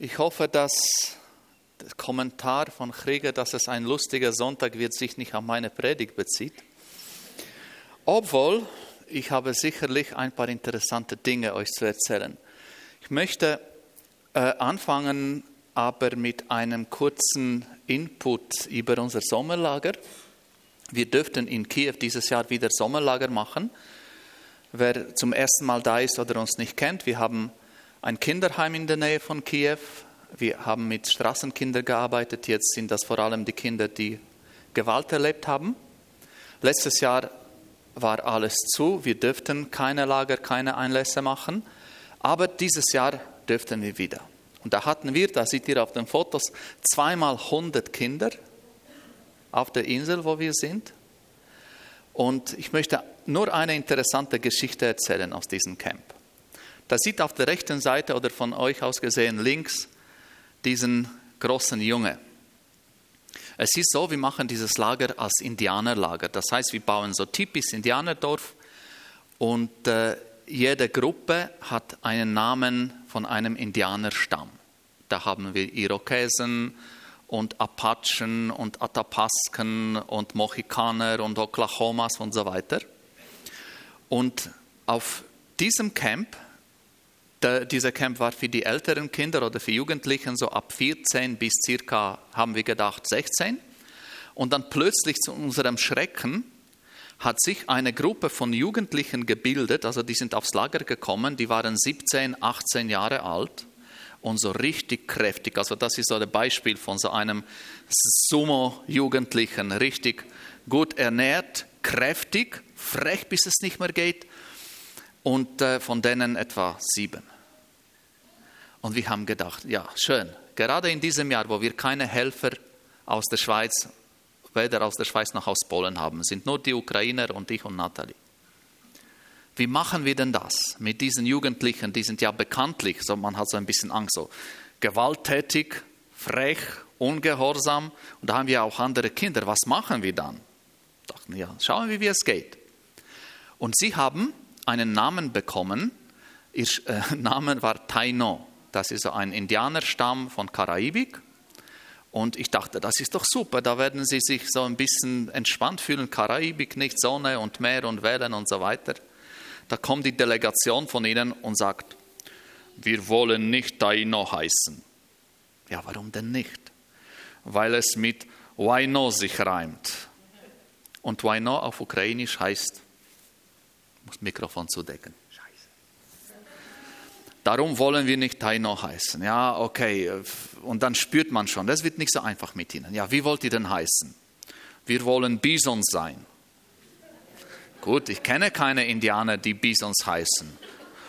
Ich hoffe, dass der Kommentar von Krieger, dass es ein lustiger Sonntag wird, sich nicht an meine Predigt bezieht. Obwohl, ich habe sicherlich ein paar interessante Dinge euch zu erzählen. Ich möchte äh, anfangen aber mit einem kurzen Input über unser Sommerlager. Wir dürften in Kiew dieses Jahr wieder Sommerlager machen. Wer zum ersten Mal da ist oder uns nicht kennt, wir haben ein Kinderheim in der Nähe von Kiew. Wir haben mit Straßenkindern gearbeitet. Jetzt sind das vor allem die Kinder, die Gewalt erlebt haben. Letztes Jahr war alles zu. Wir dürften keine Lager, keine Einlässe machen. Aber dieses Jahr dürften wir wieder. Und da hatten wir, da seht ihr auf den Fotos, zweimal 100 Kinder auf der Insel, wo wir sind. Und ich möchte nur eine interessante Geschichte erzählen aus diesem Camp. Da sieht auf der rechten Seite oder von euch aus gesehen links diesen großen Junge. Es ist so, wir machen dieses Lager als Indianerlager. Das heißt, wir bauen so typisch Indianerdorf und äh, jede Gruppe hat einen Namen von einem Indianerstamm. Da haben wir Irokesen und Apachen und Atapasken und Mohikaner und Oklahomas und so weiter. Und auf diesem Camp, der, dieser Camp war für die älteren Kinder oder für Jugendlichen so ab 14 bis circa, haben wir gedacht, 16. Und dann plötzlich zu unserem Schrecken hat sich eine Gruppe von Jugendlichen gebildet, also die sind aufs Lager gekommen, die waren 17, 18 Jahre alt und so richtig kräftig. Also das ist so ein Beispiel von so einem Sumo-Jugendlichen, richtig gut ernährt, kräftig, frech, bis es nicht mehr geht und äh, von denen etwa sieben. Und wir haben gedacht, ja, schön, gerade in diesem Jahr, wo wir keine Helfer aus der Schweiz, weder aus der Schweiz noch aus Polen haben, sind nur die Ukrainer und ich und Nathalie. Wie machen wir denn das mit diesen Jugendlichen? Die sind ja bekanntlich, so man hat so ein bisschen Angst, so gewalttätig, frech, ungehorsam. Und da haben wir auch andere Kinder. Was machen wir dann? Dachten ja, schauen wir, wie es geht. Und sie haben einen Namen bekommen. Ihr äh, Name war Taino. Das ist ein Indianerstamm von Karibik. Und ich dachte, das ist doch super, da werden sie sich so ein bisschen entspannt fühlen. Karibik, nicht Sonne und Meer und Wellen und so weiter. Da kommt die Delegation von ihnen und sagt, wir wollen nicht Taino heißen. Ja, warum denn nicht? Weil es mit Waino sich reimt. Und Waino auf Ukrainisch heißt, muss Mikrofon zudecken. Darum wollen wir nicht Taino heißen. Ja, okay. Und dann spürt man schon, das wird nicht so einfach mit ihnen. Ja, wie wollt ihr denn heißen? Wir wollen Bison sein. Gut, ich kenne keine Indianer, die Bisons heißen.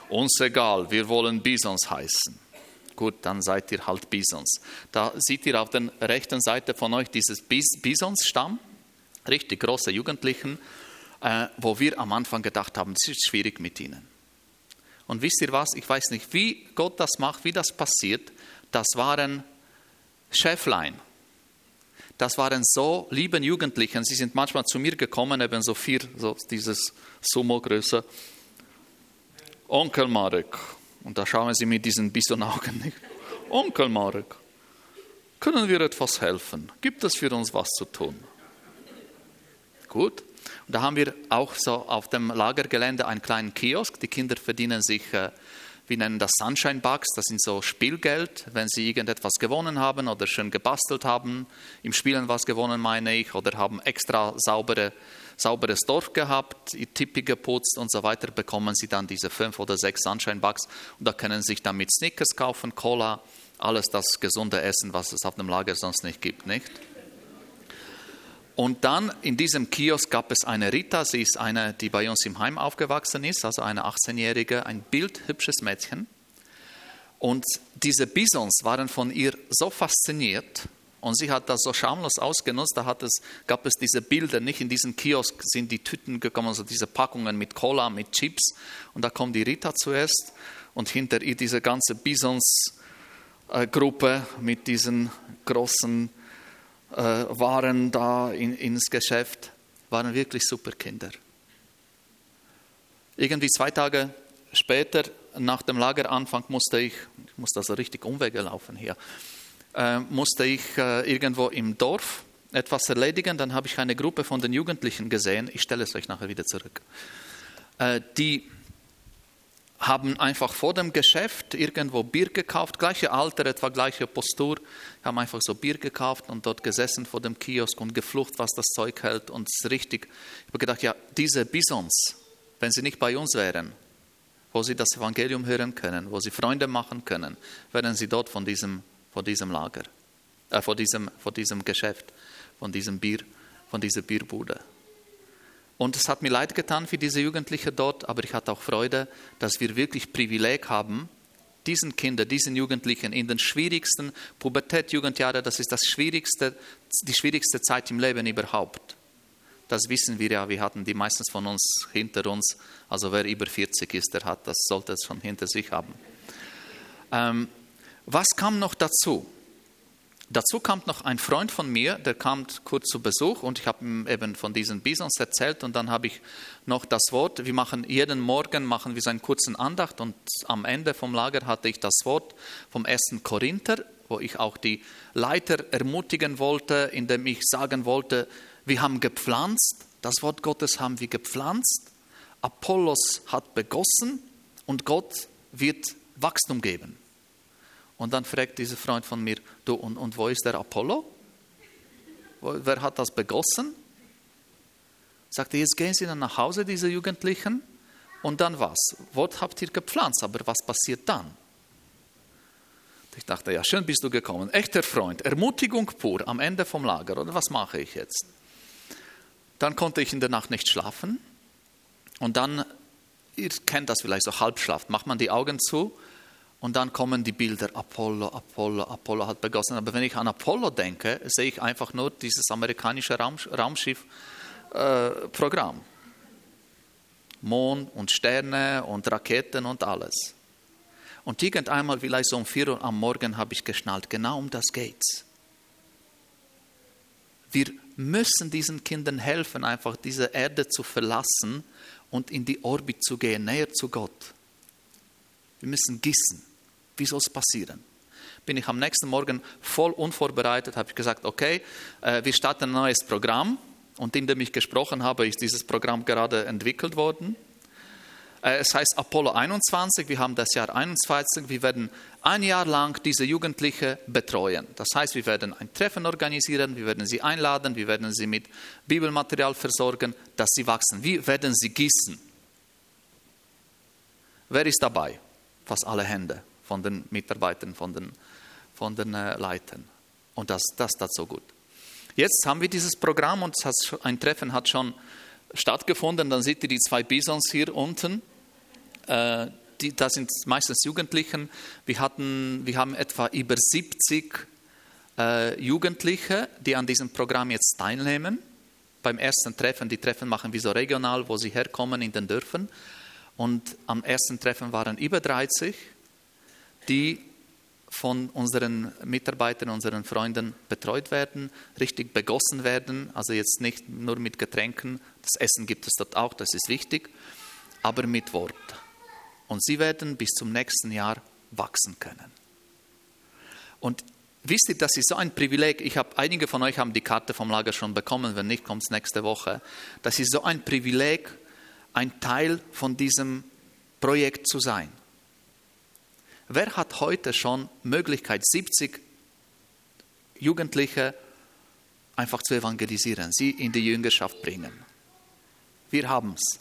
Uns egal, wir wollen Bisons heißen. Gut, dann seid ihr halt Bisons. Da seht ihr auf der rechten Seite von euch dieses Bisonsstamm, richtig große Jugendlichen, äh, wo wir am Anfang gedacht haben, es ist schwierig mit ihnen. Und wisst ihr was? Ich weiß nicht, wie Gott das macht, wie das passiert. Das waren Schäflein das waren so lieben Jugendlichen. Sie sind manchmal zu mir gekommen, eben so vier, so dieses Sumo-Größe. Onkel Marek. Und da schauen sie mit diesen Bisonaugen nicht. Onkel Marek, können wir etwas helfen? Gibt es für uns was zu tun? Gut. Da haben wir auch so auf dem Lagergelände einen kleinen Kiosk. Die Kinder verdienen sich äh, wir nennen das Sunshine Bucks, das sind so Spielgeld, wenn sie irgendetwas gewonnen haben oder schön gebastelt haben, im Spielen was gewonnen meine ich, oder haben extra saubere, sauberes Dorf gehabt, ihr Tippi geputzt und so weiter, bekommen sie dann diese fünf oder sechs Sunshine Bucks und da können sie sich dann mit Snickers kaufen, Cola, alles das gesunde Essen, was es auf dem Lager sonst nicht gibt, nicht? Und dann in diesem Kiosk gab es eine Rita, sie ist eine, die bei uns im Heim aufgewachsen ist, also eine 18-jährige, ein bildhübsches Mädchen. Und diese Bisons waren von ihr so fasziniert und sie hat das so schamlos ausgenutzt. Da hat es, gab es diese Bilder, nicht in diesen Kiosk sind die Tüten gekommen, also diese Packungen mit Cola, mit Chips. Und da kommt die Rita zuerst und hinter ihr diese ganze Bisons-Gruppe mit diesen großen äh, waren da in, ins Geschäft, waren wirklich super Kinder. Irgendwie zwei Tage später nach dem Lageranfang musste ich, ich musste also richtig Umwege laufen hier, äh, musste ich äh, irgendwo im Dorf etwas erledigen. Dann habe ich eine Gruppe von den Jugendlichen gesehen. Ich stelle es euch nachher wieder zurück. Äh, die haben einfach vor dem Geschäft irgendwo Bier gekauft, gleiche Alter, etwa gleiche Postur, haben einfach so Bier gekauft und dort gesessen vor dem Kiosk und geflucht, was das Zeug hält und es ist richtig. Ich habe gedacht, ja, diese Bisons, wenn sie nicht bei uns wären, wo sie das Evangelium hören können, wo sie Freunde machen können, wären sie dort von diesem, von diesem Lager, äh, von, diesem, von diesem Geschäft, von diesem Bier, von dieser Bierbude. Und es hat mir leid getan für diese Jugendlichen dort, aber ich hatte auch Freude, dass wir wirklich Privileg haben, diesen Kindern, diesen Jugendlichen in den schwierigsten Pubertät, Jugendjahre, das ist das schwierigste, die schwierigste Zeit im Leben überhaupt. Das wissen wir ja, wir hatten die meistens von uns hinter uns. Also wer über 40 ist, der hat das, sollte es schon hinter sich haben. Ähm, was kam noch dazu? Dazu kam noch ein Freund von mir, der kam kurz zu Besuch und ich habe ihm eben von diesen Bisons erzählt und dann habe ich noch das Wort, wir machen jeden Morgen machen wir so einen kurzen Andacht und am Ende vom Lager hatte ich das Wort vom ersten Korinther, wo ich auch die Leiter ermutigen wollte, indem ich sagen wollte, wir haben gepflanzt, das Wort Gottes haben wir gepflanzt, Apollos hat begossen und Gott wird Wachstum geben. Und dann fragt dieser Freund von mir, du, und, und wo ist der Apollo? Wer hat das begossen? Sagte, jetzt gehen Sie dann nach Hause, diese Jugendlichen, und dann was? Wort habt ihr gepflanzt, aber was passiert dann? Ich dachte, ja, schön bist du gekommen. Echter Freund, Ermutigung pur am Ende vom Lager, oder was mache ich jetzt? Dann konnte ich in der Nacht nicht schlafen. Und dann, ihr kennt das vielleicht so Halbschlaf, macht man die Augen zu und dann kommen die Bilder, Apollo, Apollo, Apollo hat begossen. Aber wenn ich an Apollo denke, sehe ich einfach nur dieses amerikanische Raum, Raumschiff-Programm. Äh, Mond und Sterne und Raketen und alles. Und irgendeinmal, vielleicht so um vier Uhr am Morgen, habe ich geschnallt, genau um das geht's. Wir müssen diesen Kindern helfen, einfach diese Erde zu verlassen und in die Orbit zu gehen, näher zu Gott. Wir müssen gießen. Wie soll es passieren? Bin ich am nächsten Morgen voll unvorbereitet, habe ich gesagt, okay, äh, wir starten ein neues Programm. Und indem ich gesprochen habe, ist dieses Programm gerade entwickelt worden. Äh, es heißt Apollo 21, wir haben das Jahr 21, wir werden ein Jahr lang diese Jugendlichen betreuen. Das heißt, wir werden ein Treffen organisieren, wir werden sie einladen, wir werden sie mit Bibelmaterial versorgen, dass sie wachsen. Wir werden sie gießen. Wer ist dabei? Fast alle Hände von den Mitarbeitern, von den, von den äh, Leitern. Und das, das tat so gut. Jetzt haben wir dieses Programm und ein Treffen hat schon stattgefunden. Dann seht ihr die zwei Bisons hier unten. Äh, die, das sind meistens Jugendlichen. Wir, hatten, wir haben etwa über 70 äh, Jugendliche, die an diesem Programm jetzt teilnehmen. Beim ersten Treffen, die Treffen machen wir so regional, wo sie herkommen in den Dörfern. Und am ersten Treffen waren über 30 die von unseren Mitarbeitern, unseren Freunden betreut werden, richtig begossen werden, also jetzt nicht nur mit Getränken, das Essen gibt es dort auch, das ist wichtig, aber mit Wort. Und sie werden bis zum nächsten Jahr wachsen können. Und wisst ihr, das ist so ein Privileg. Ich habe einige von euch haben die Karte vom Lager schon bekommen, wenn nicht, kommt es nächste Woche. Das ist so ein Privileg, ein Teil von diesem Projekt zu sein. Wer hat heute schon Möglichkeit, 70 Jugendliche einfach zu evangelisieren, sie in die Jüngerschaft bringen? Wir haben es.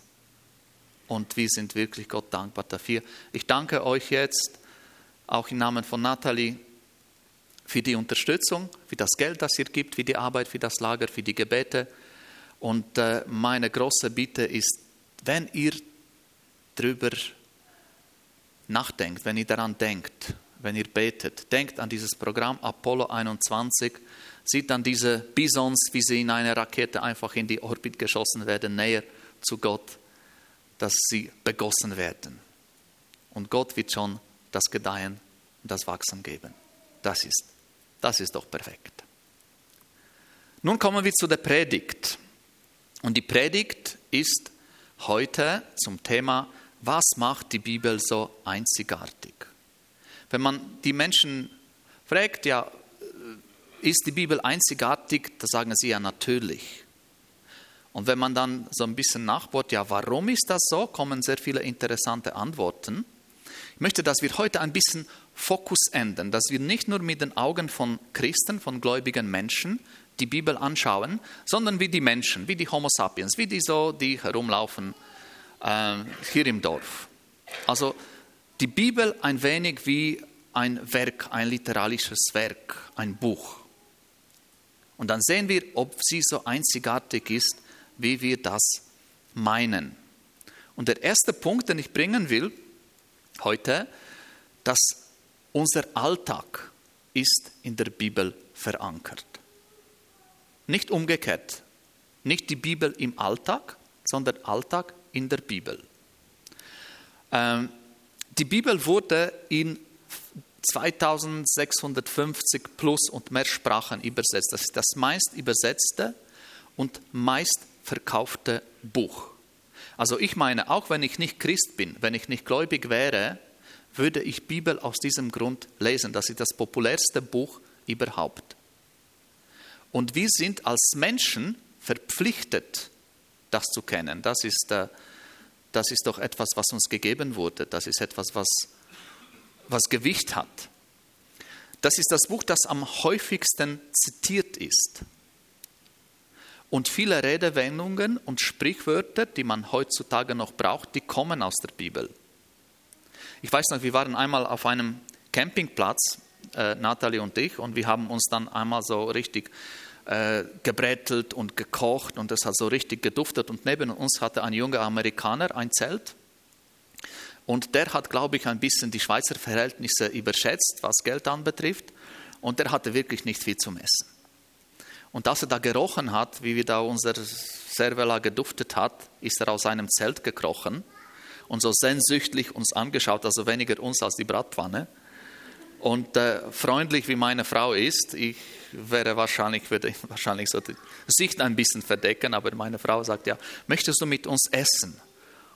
Und wir sind wirklich Gott dankbar dafür. Ich danke euch jetzt, auch im Namen von Nathalie, für die Unterstützung, für das Geld, das ihr gibt, für die Arbeit, für das Lager, für die Gebete. Und äh, meine große Bitte ist, wenn ihr darüber nachdenkt, wenn ihr daran denkt, wenn ihr betet, denkt an dieses Programm Apollo 21, sieht dann diese Bisons, wie sie in eine Rakete einfach in die Orbit geschossen werden, näher zu Gott, dass sie begossen werden. Und Gott wird schon das Gedeihen und das Wachsen geben. Das ist, das ist doch perfekt. Nun kommen wir zu der Predigt. Und die Predigt ist heute zum Thema was macht die Bibel so einzigartig? Wenn man die Menschen fragt, ja, ist die Bibel einzigartig, da sagen sie ja natürlich. Und wenn man dann so ein bisschen nachbohrt, ja, warum ist das so, kommen sehr viele interessante Antworten. Ich möchte, dass wir heute ein bisschen Fokus ändern, dass wir nicht nur mit den Augen von Christen, von gläubigen Menschen die Bibel anschauen, sondern wie die Menschen, wie die Homo sapiens, wie die so, die herumlaufen äh, hier im Dorf. Also die Bibel ein wenig wie ein Werk, ein literarisches Werk, ein Buch. Und dann sehen wir, ob sie so einzigartig ist, wie wir das meinen. Und der erste Punkt, den ich bringen will heute, dass unser Alltag ist in der Bibel verankert. Nicht umgekehrt. Nicht die Bibel im Alltag, sondern Alltag in der Bibel. Ähm, die Bibel wurde in 2650 plus und mehr Sprachen übersetzt. Das ist das meist übersetzte und meist verkaufte Buch. Also ich meine, auch wenn ich nicht Christ bin, wenn ich nicht gläubig wäre, würde ich Bibel aus diesem Grund lesen. Das ist das populärste Buch überhaupt. Und wir sind als Menschen verpflichtet, das zu kennen. Das ist, äh, das ist doch etwas, was uns gegeben wurde. Das ist etwas, was, was Gewicht hat. Das ist das Buch, das am häufigsten zitiert ist. Und viele Redewendungen und Sprichwörter, die man heutzutage noch braucht, die kommen aus der Bibel. Ich weiß noch, wir waren einmal auf einem Campingplatz, äh, Nathalie und ich, und wir haben uns dann einmal so richtig äh, gebrätelt und gekocht und es hat so richtig geduftet. Und neben uns hatte ein junger Amerikaner ein Zelt. Und der hat, glaube ich, ein bisschen die Schweizer Verhältnisse überschätzt, was Geld anbetrifft. Und der hatte wirklich nicht viel zum Essen. Und als er da gerochen hat, wie wir da unser Servela geduftet hat, ist er aus seinem Zelt gekrochen und so sehnsüchtig uns angeschaut, also weniger uns als die Bratpfanne. Und äh, freundlich wie meine Frau ist, ich wäre wahrscheinlich, würde wahrscheinlich so die Sicht ein bisschen verdecken, aber meine Frau sagt ja, möchtest du mit uns essen?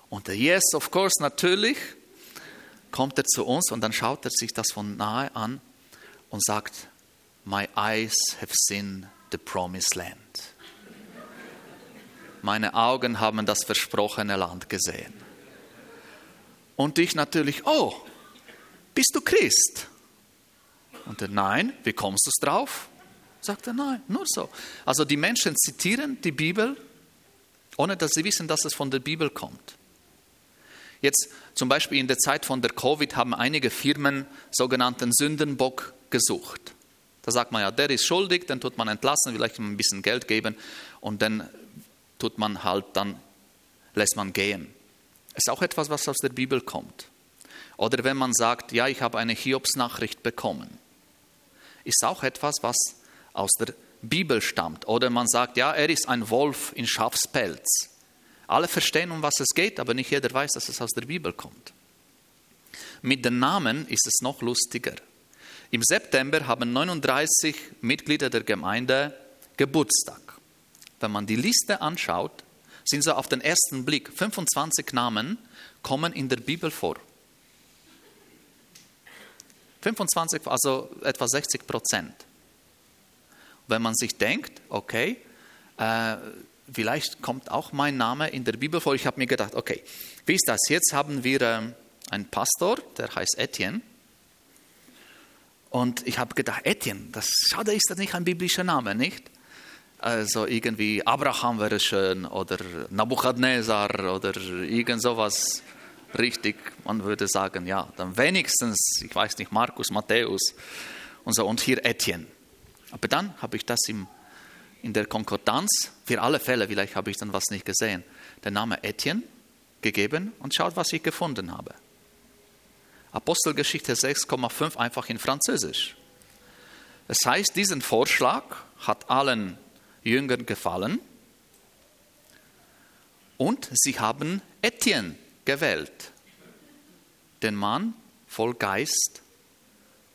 Und der Yes, of course, natürlich, kommt er zu uns und dann schaut er sich das von nahe an und sagt, My eyes have seen the promised land. Meine Augen haben das versprochene Land gesehen. Und ich natürlich, oh, bist du Christ? Und er, nein, wie kommst du drauf? Sagt er, nein, nur so. Also die Menschen zitieren die Bibel, ohne dass sie wissen, dass es von der Bibel kommt. Jetzt zum Beispiel in der Zeit von der Covid haben einige Firmen sogenannten Sündenbock gesucht. Da sagt man ja, der ist schuldig, dann tut man entlassen, vielleicht ein bisschen Geld geben und dann tut man halt, dann lässt man gehen. Ist auch etwas, was aus der Bibel kommt. Oder wenn man sagt, ja, ich habe eine Hiobsnachricht bekommen, ist auch etwas, was aus der Bibel stammt. Oder man sagt, ja, er ist ein Wolf in Schafspelz. Alle verstehen, um was es geht, aber nicht jeder weiß, dass es aus der Bibel kommt. Mit den Namen ist es noch lustiger. Im September haben 39 Mitglieder der Gemeinde Geburtstag. Wenn man die Liste anschaut, sind so auf den ersten Blick 25 Namen kommen in der Bibel vor. 25, also etwa 60 Prozent. Wenn man sich denkt, okay, äh, vielleicht kommt auch mein Name in der Bibel vor, ich habe mir gedacht, okay, wie ist das? Jetzt haben wir äh, einen Pastor, der heißt Etienne. Und ich habe gedacht, Etienne, das schade ist das nicht ein biblischer Name, nicht? Also irgendwie Abraham wäre schön oder Nabuchadnezzar oder irgend sowas richtig. Man würde sagen, ja, dann wenigstens, ich weiß nicht, Markus, Matthäus und so und hier Etienne. Aber dann habe ich das im, in der Konkordanz, für alle Fälle, vielleicht habe ich dann was nicht gesehen, den Namen Etienne gegeben und schaut, was ich gefunden habe. Apostelgeschichte 6,5 einfach in Französisch. Das heißt, diesen Vorschlag hat allen Jüngern gefallen und sie haben Etienne gewählt, den Mann voll Geist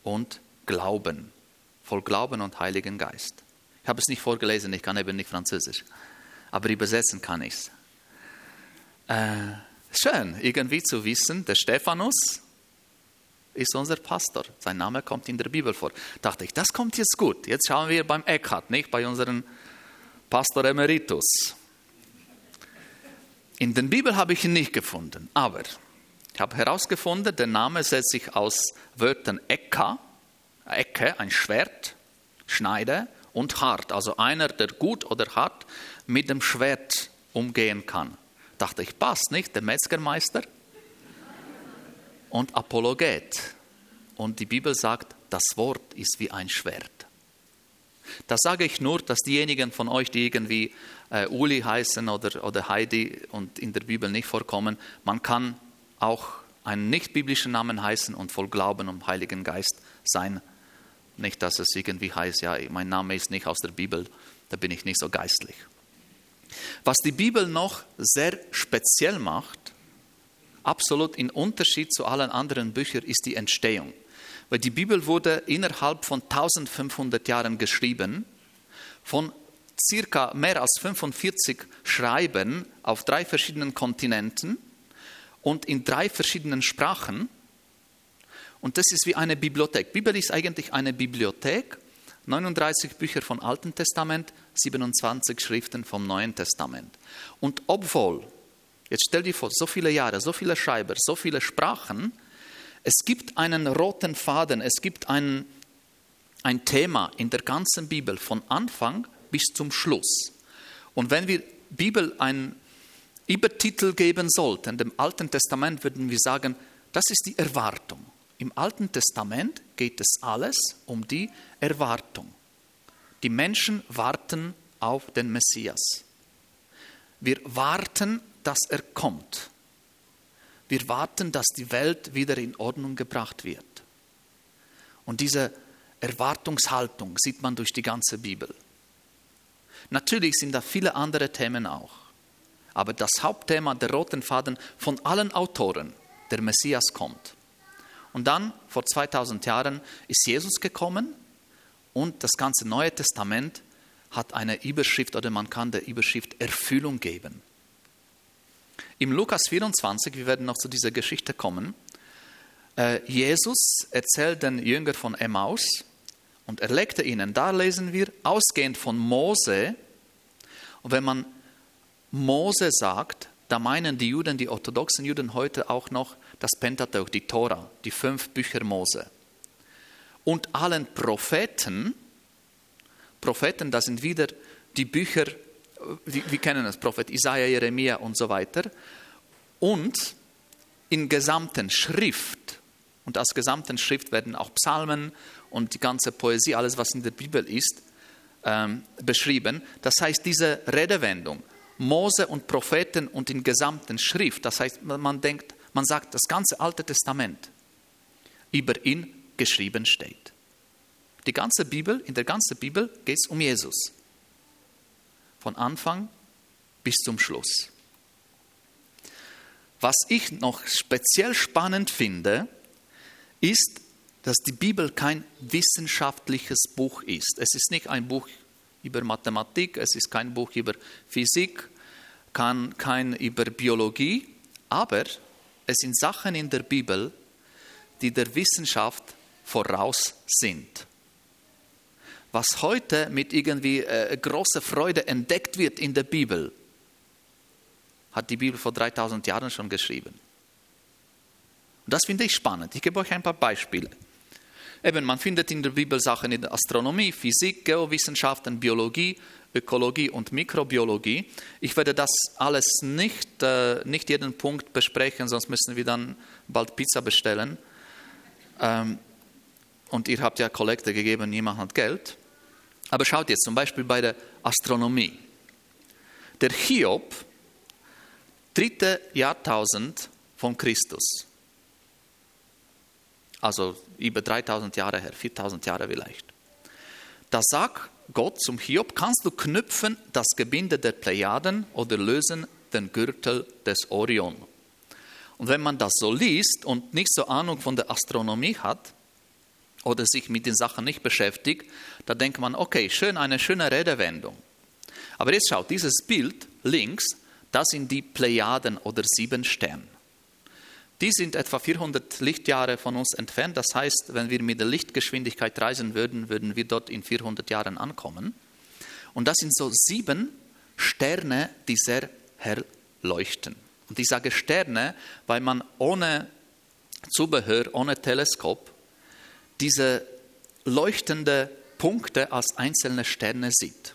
und Glauben, voll Glauben und Heiligen Geist. Ich habe es nicht vorgelesen, ich kann eben nicht Französisch, aber übersetzen kann ich es. Äh, Schön, irgendwie zu wissen, der Stephanus ist unser Pastor. Sein Name kommt in der Bibel vor. Dachte ich, das kommt jetzt gut. Jetzt schauen wir beim Eckhart, nicht bei unserem Pastor Emeritus. In der Bibel habe ich ihn nicht gefunden, aber ich habe herausgefunden, der Name setzt sich aus Wörtern Ecka, Ecke, ein Schwert, Schneide und hart, also einer, der gut oder hart mit dem Schwert umgehen kann. Dachte ich, passt nicht, der Metzgermeister und Apologet. Und die Bibel sagt, das Wort ist wie ein Schwert. Das sage ich nur, dass diejenigen von euch, die irgendwie äh, Uli heißen oder, oder Heidi und in der Bibel nicht vorkommen, man kann auch einen nicht biblischen Namen heißen und voll Glauben und Heiligen Geist sein. Nicht, dass es irgendwie heißt, ja, mein Name ist nicht aus der Bibel, da bin ich nicht so geistlich. Was die Bibel noch sehr speziell macht, absolut in Unterschied zu allen anderen Büchern, ist die Entstehung. Weil die Bibel wurde innerhalb von 1500 Jahren geschrieben, von circa mehr als 45 Schreiben auf drei verschiedenen Kontinenten und in drei verschiedenen Sprachen. Und das ist wie eine Bibliothek. Bibel ist eigentlich eine Bibliothek. 39 Bücher vom Alten Testament, 27 Schriften vom Neuen Testament. Und obwohl, jetzt stell dir vor, so viele Jahre, so viele Schreiber, so viele Sprachen, es gibt einen roten Faden, es gibt ein, ein Thema in der ganzen Bibel von Anfang bis zum Schluss. Und wenn wir Bibel einen Übertitel geben sollten, dem Alten Testament würden wir sagen, das ist die Erwartung. Im Alten Testament geht es alles um die Erwartung. Die Menschen warten auf den Messias. Wir warten, dass er kommt. Wir warten, dass die Welt wieder in Ordnung gebracht wird. Und diese Erwartungshaltung sieht man durch die ganze Bibel. Natürlich sind da viele andere Themen auch. Aber das Hauptthema, der roten Faden von allen Autoren, der Messias kommt. Und dann, vor 2000 Jahren, ist Jesus gekommen und das ganze Neue Testament hat eine Überschrift oder man kann der Überschrift Erfüllung geben. Im Lukas 24, wir werden noch zu dieser Geschichte kommen, äh, Jesus erzählt den Jünger von Emmaus, und er ihnen, da lesen wir, ausgehend von Mose, und wenn man Mose sagt, da meinen die Juden, die orthodoxen Juden heute auch noch das Pentateuch, die Tora, die fünf Bücher Mose. Und allen Propheten, Propheten, das sind wieder die Bücher, wir kennen das, Prophet Isaiah, Jeremia und so weiter. Und in gesamten Schrift, und als gesamten Schrift werden auch Psalmen und die ganze Poesie, alles was in der Bibel ist, ähm, beschrieben. Das heißt, diese Redewendung, Mose und Propheten und in gesamten Schrift, das heißt, man denkt, man sagt, das ganze Alte Testament über ihn geschrieben steht. Die ganze Bibel, in der ganzen Bibel geht es um Jesus. Von Anfang bis zum Schluss. Was ich noch speziell spannend finde, ist, dass die Bibel kein wissenschaftliches Buch ist. Es ist nicht ein Buch über Mathematik, es ist kein Buch über Physik, kein, kein über Biologie, aber es sind Sachen in der Bibel, die der Wissenschaft voraus sind. Was heute mit irgendwie äh, großer Freude entdeckt wird in der Bibel, hat die Bibel vor 3000 Jahren schon geschrieben. Und das finde ich spannend. Ich gebe euch ein paar Beispiele. Eben, man findet in der Bibel Sachen in der Astronomie, Physik, Geowissenschaften, Biologie, Ökologie und Mikrobiologie. Ich werde das alles nicht, äh, nicht jeden Punkt besprechen, sonst müssen wir dann bald Pizza bestellen. Ähm, und ihr habt ja Kollekte gegeben, niemand hat Geld. Aber schaut jetzt zum Beispiel bei der Astronomie. Der Hiob, dritte Jahrtausend von Christus also über 3000 Jahre her, 4000 Jahre vielleicht. Da sagt Gott zum Hiob, kannst du knüpfen das Gebinde der Plejaden oder lösen den Gürtel des Orion. Und wenn man das so liest und nicht so Ahnung von der Astronomie hat oder sich mit den Sachen nicht beschäftigt, da denkt man, okay, schön, eine schöne Redewendung. Aber jetzt schaut, dieses Bild links, Das sind die Plejaden oder sieben Sterne. Die sind etwa 400 Lichtjahre von uns entfernt. Das heißt, wenn wir mit der Lichtgeschwindigkeit reisen würden, würden wir dort in 400 Jahren ankommen. Und das sind so sieben Sterne, die sehr hell leuchten. Und ich sage Sterne, weil man ohne Zubehör, ohne Teleskop diese leuchtende Punkte als einzelne Sterne sieht.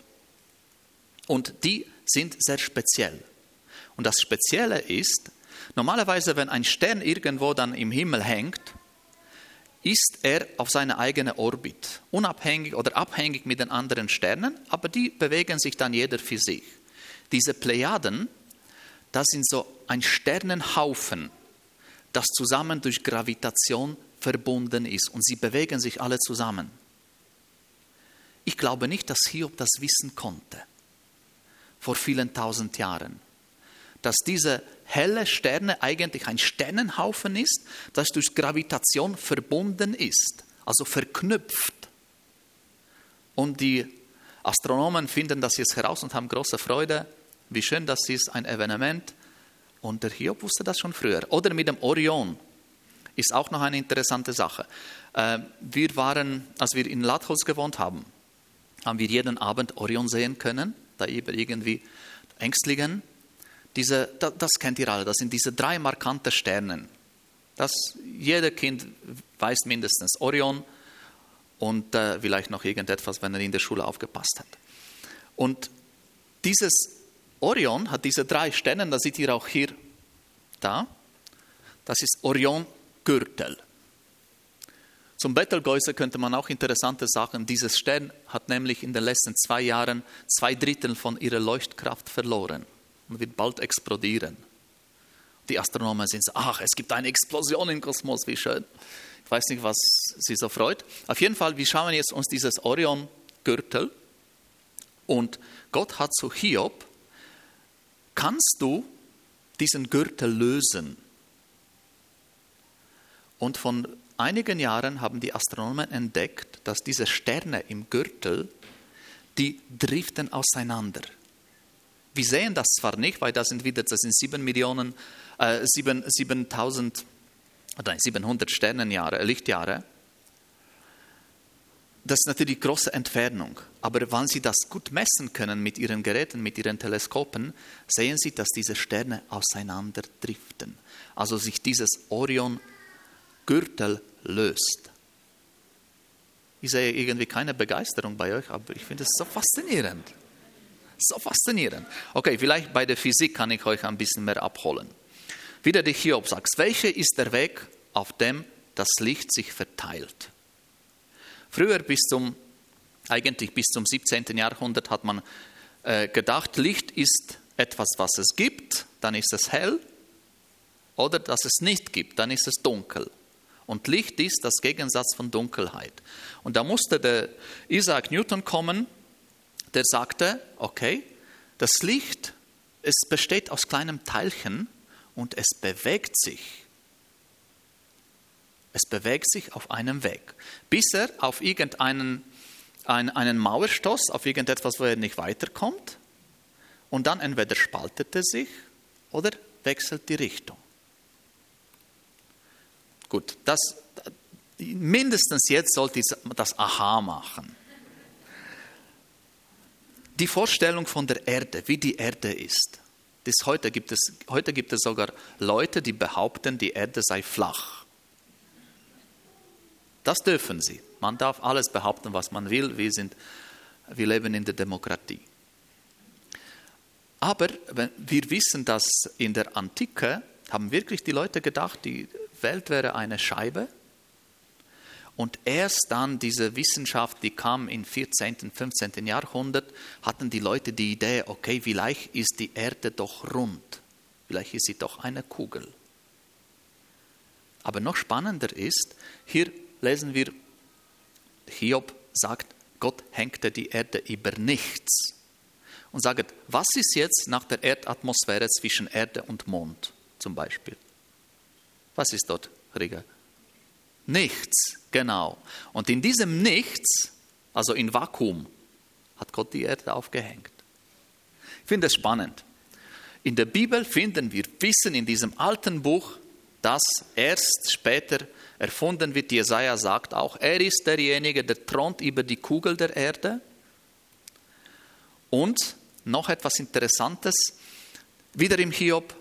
Und die sind sehr speziell. Und das Spezielle ist, normalerweise, wenn ein Stern irgendwo dann im Himmel hängt, ist er auf seiner eigenen Orbit, unabhängig oder abhängig mit den anderen Sternen, aber die bewegen sich dann jeder für sich. Diese Plejaden, das sind so ein Sternenhaufen, das zusammen durch Gravitation verbunden ist und sie bewegen sich alle zusammen. Ich glaube nicht, dass Hiob das wissen konnte vor vielen tausend Jahren, dass diese helle Sterne eigentlich ein Sternenhaufen ist, das durch Gravitation verbunden ist, also verknüpft. Und die Astronomen finden das jetzt heraus und haben große Freude. Wie schön das ist, ein Evenement. Und der Hiob wusste das schon früher. Oder mit dem Orion ist auch noch eine interessante Sache. Äh, wir waren, als wir in Latholz gewohnt haben, haben wir jeden Abend Orion sehen können da irgendwie ängstlichen. Diese, das kennt ihr alle, das sind diese drei markanten Sterne. Das, jeder Kind weiß mindestens Orion und äh, vielleicht noch irgendetwas, wenn er in der Schule aufgepasst hat. Und dieses Orion hat diese drei Sterne, das seht ihr auch hier da. Das ist Orion-Gürtel. Zum Betelgeuse könnte man auch interessante Sachen. Dieses Stern hat nämlich in den letzten zwei Jahren zwei Drittel von ihrer Leuchtkraft verloren und wird bald explodieren. Die Astronomen sind so, ach, es gibt eine Explosion im Kosmos, wie schön. Ich weiß nicht, was sie so freut. Auf jeden Fall, wir schauen jetzt uns dieses Orion-Gürtel und Gott hat zu Hiob, kannst du diesen Gürtel lösen? Und von einigen Jahren haben die Astronomen entdeckt, dass diese Sterne im Gürtel, die driften auseinander. Wir sehen das zwar nicht, weil das sind wieder, das sind 7 Millionen, äh, 7, 7000, nein, 700 Sternenjahre, Lichtjahre. Das ist natürlich große Entfernung. Aber wenn Sie das gut messen können mit Ihren Geräten, mit Ihren Teleskopen, sehen Sie, dass diese Sterne auseinander driften. Also sich dieses Orion Gürtel löst. Ich sehe irgendwie keine Begeisterung bei euch, aber ich finde es so faszinierend. So faszinierend. Okay, vielleicht bei der Physik kann ich euch ein bisschen mehr abholen. Wieder die Hiob sagt, welcher ist der Weg, auf dem das Licht sich verteilt? Früher bis zum, eigentlich bis zum 17. Jahrhundert hat man äh, gedacht, Licht ist etwas, was es gibt, dann ist es hell, oder dass es nicht gibt, dann ist es dunkel. Und Licht ist das Gegensatz von Dunkelheit. Und da musste der Isaac Newton kommen, der sagte, okay, das Licht, es besteht aus kleinen Teilchen und es bewegt sich. Es bewegt sich auf einem Weg, bis er auf irgendeinen einen, einen Mauerstoß, auf irgendetwas, wo er nicht weiterkommt. Und dann entweder spaltet er sich oder wechselt die Richtung. Gut, das, mindestens jetzt sollte ich das Aha machen. Die Vorstellung von der Erde, wie die Erde ist. Das heute, gibt es, heute gibt es sogar Leute, die behaupten, die Erde sei flach. Das dürfen sie. Man darf alles behaupten, was man will. Wir, sind, wir leben in der Demokratie. Aber wir wissen, dass in der Antike haben wirklich die Leute gedacht, die Welt wäre eine Scheibe. Und erst dann diese Wissenschaft, die kam im 14., 15. Jahrhundert, hatten die Leute die Idee, okay, vielleicht ist die Erde doch rund, vielleicht ist sie doch eine Kugel. Aber noch spannender ist, hier lesen wir, Hiob sagt, Gott hängte die Erde über nichts und sagt, was ist jetzt nach der Erdatmosphäre zwischen Erde und Mond zum Beispiel? Was ist dort, Riga? Nichts, genau. Und in diesem Nichts, also in Vakuum, hat Gott die Erde aufgehängt. Ich finde es spannend. In der Bibel finden wir Wissen in diesem alten Buch, das erst später erfunden wird. Jesaja sagt auch, er ist derjenige, der thront über die Kugel der Erde. Und noch etwas Interessantes, wieder im Hiob,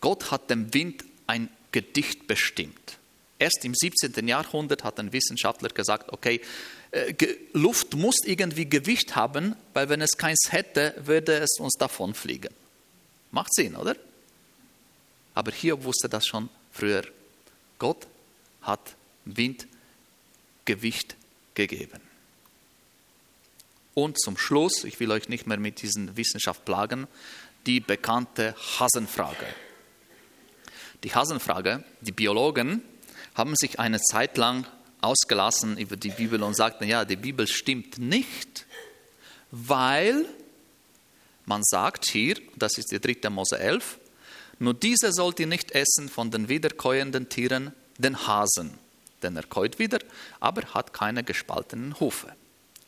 Gott hat dem Wind ein Gedicht bestimmt. Erst im 17. Jahrhundert hat ein Wissenschaftler gesagt, okay, äh, Luft muss irgendwie Gewicht haben, weil wenn es keins hätte, würde es uns davonfliegen. Macht Sinn, oder? Aber Hiob wusste das schon früher. Gott hat Wind Gewicht gegeben. Und zum Schluss, ich will euch nicht mehr mit diesen Wissenschaft plagen, die bekannte Hasenfrage. Die Hasenfrage, die Biologen haben sich eine Zeit lang ausgelassen über die Bibel und sagten, ja, die Bibel stimmt nicht, weil man sagt hier, das ist die dritte Mose 11, nur diese sollt ihr nicht essen von den wiederkäuenden Tieren, den Hasen, denn er käut wieder, aber hat keine gespaltenen Hufe.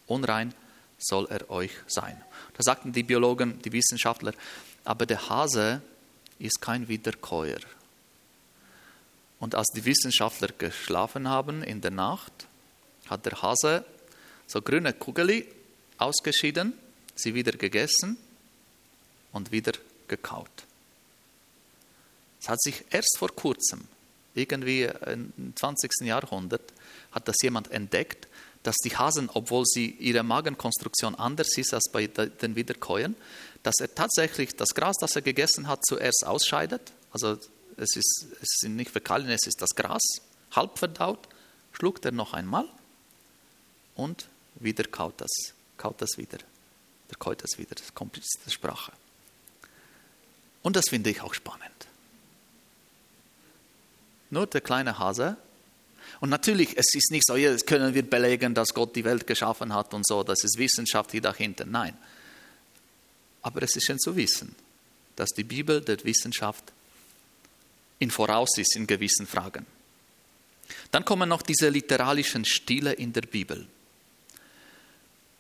Unrein soll er euch sein. Da sagten die Biologen, die Wissenschaftler, aber der Hase ist kein Wiederkäuer. Und als die Wissenschaftler geschlafen haben in der Nacht, hat der Hase so grüne Kugeli ausgeschieden, sie wieder gegessen und wieder gekaut. Es hat sich erst vor kurzem, irgendwie im 20. Jahrhundert, hat das jemand entdeckt, dass die Hasen, obwohl sie ihre Magenkonstruktion anders ist als bei den Wiederkäuen, dass er tatsächlich das Gras, das er gegessen hat, zuerst ausscheidet. Also es, ist, es sind nicht Fäkalien, es ist das Gras, halb verdaut, schluckt er noch einmal und wieder kaut das, kaut das wieder. Der kaut das wieder, das kommt aus Sprache. Und das finde ich auch spannend. Nur der kleine Hase. Und natürlich, es ist nicht so, jetzt können wir belegen, dass Gott die Welt geschaffen hat und so, das ist Wissenschaft hier dahinter. Nein. Aber es ist schön zu wissen, dass die Bibel der Wissenschaft in Voraus ist in gewissen Fragen. Dann kommen noch diese literarischen Stile in der Bibel.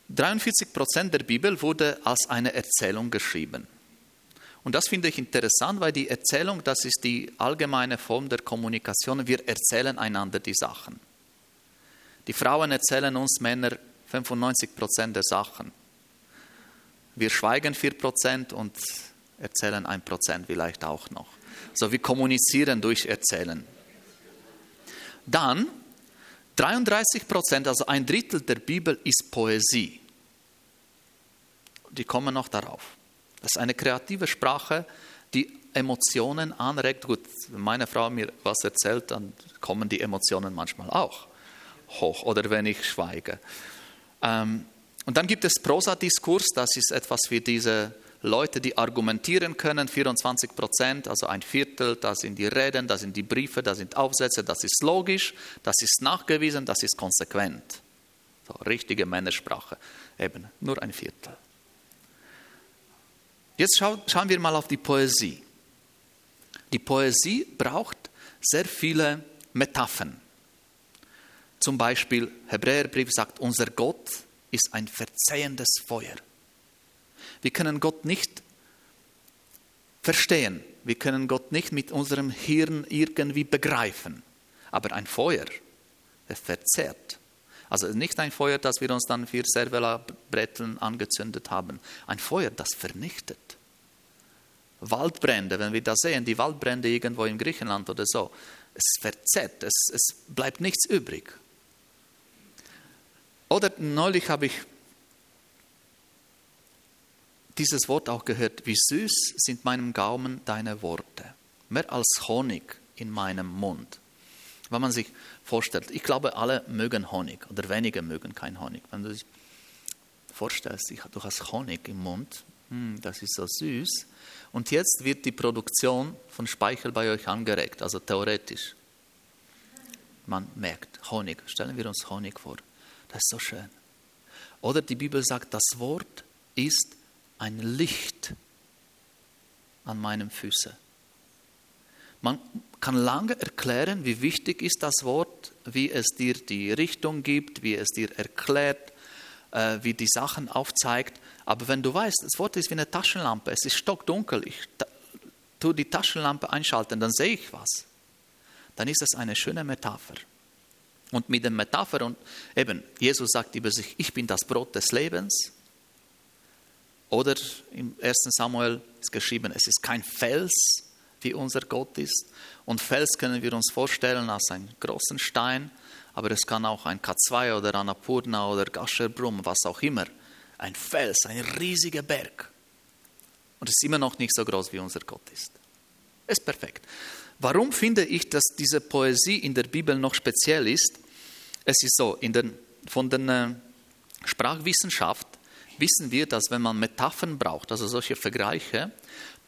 43 Prozent der Bibel wurde als eine Erzählung geschrieben. Und das finde ich interessant, weil die Erzählung, das ist die allgemeine Form der Kommunikation. Wir erzählen einander die Sachen. Die Frauen erzählen uns Männer 95 Prozent der Sachen. Wir schweigen 4 Prozent und erzählen 1 Prozent vielleicht auch noch. So, wir kommunizieren durch Erzählen. Dann 33 Prozent, also ein Drittel der Bibel ist Poesie. Die kommen noch darauf. Das ist eine kreative Sprache, die Emotionen anregt. Gut, wenn meine Frau mir was erzählt, dann kommen die Emotionen manchmal auch hoch oder wenn ich schweige. Ähm, und dann gibt es Prosadiskurs, das ist etwas wie diese Leute, die argumentieren können, 24 Prozent, also ein Viertel, das sind die Reden, das sind die Briefe, das sind Aufsätze, das ist logisch, das ist nachgewiesen, das ist konsequent. So, richtige Männersprache, eben nur ein Viertel. Jetzt schau, schauen wir mal auf die Poesie. Die Poesie braucht sehr viele Metaphern. Zum Beispiel, Hebräerbrief sagt, unser Gott ist ein verzehendes Feuer. Wir können Gott nicht verstehen. Wir können Gott nicht mit unserem Hirn irgendwie begreifen. Aber ein Feuer, es verzehrt. Also nicht ein Feuer, das wir uns dann für Servela-Bretteln angezündet haben. Ein Feuer, das vernichtet. Waldbrände, wenn wir da sehen, die Waldbrände irgendwo in Griechenland oder so, es verzerrt, es, es bleibt nichts übrig. Oder neulich habe ich dieses Wort auch gehört, wie süß sind meinem Gaumen deine Worte, mehr als Honig in meinem Mund. Wenn man sich vorstellt, ich glaube, alle mögen Honig oder wenige mögen kein Honig. Wenn du dich vorstellst, du hast Honig im Mund, hm, das ist so süß. Und jetzt wird die Produktion von Speichel bei euch angeregt, also theoretisch. Man merkt, Honig, stellen wir uns Honig vor. Das ist so schön. Oder die Bibel sagt, das Wort ist ein Licht an meinen Füßen. Man kann lange erklären, wie wichtig ist das Wort, wie es dir die Richtung gibt, wie es dir erklärt, äh, wie die Sachen aufzeigt. Aber wenn du weißt, das Wort ist wie eine Taschenlampe, es ist stockdunkel, ich tue die Taschenlampe einschalten, dann sehe ich was. Dann ist das eine schöne Metapher. Und mit der Metapher, und eben, Jesus sagt über sich, ich bin das Brot des Lebens. Oder im 1. Samuel ist geschrieben, es ist kein Fels, wie unser Gott ist. Und Fels können wir uns vorstellen als einen großen Stein, aber es kann auch ein K2 oder Annapurna oder Gascherbrum, was auch immer. Ein Fels, ein riesiger Berg. Und es ist immer noch nicht so groß, wie unser Gott ist. Ist perfekt. Warum finde ich, dass diese Poesie in der Bibel noch speziell ist? Es ist so, den, von der äh, Sprachwissenschaft wissen wir, dass wenn man Metaphern braucht, also solche Vergleiche,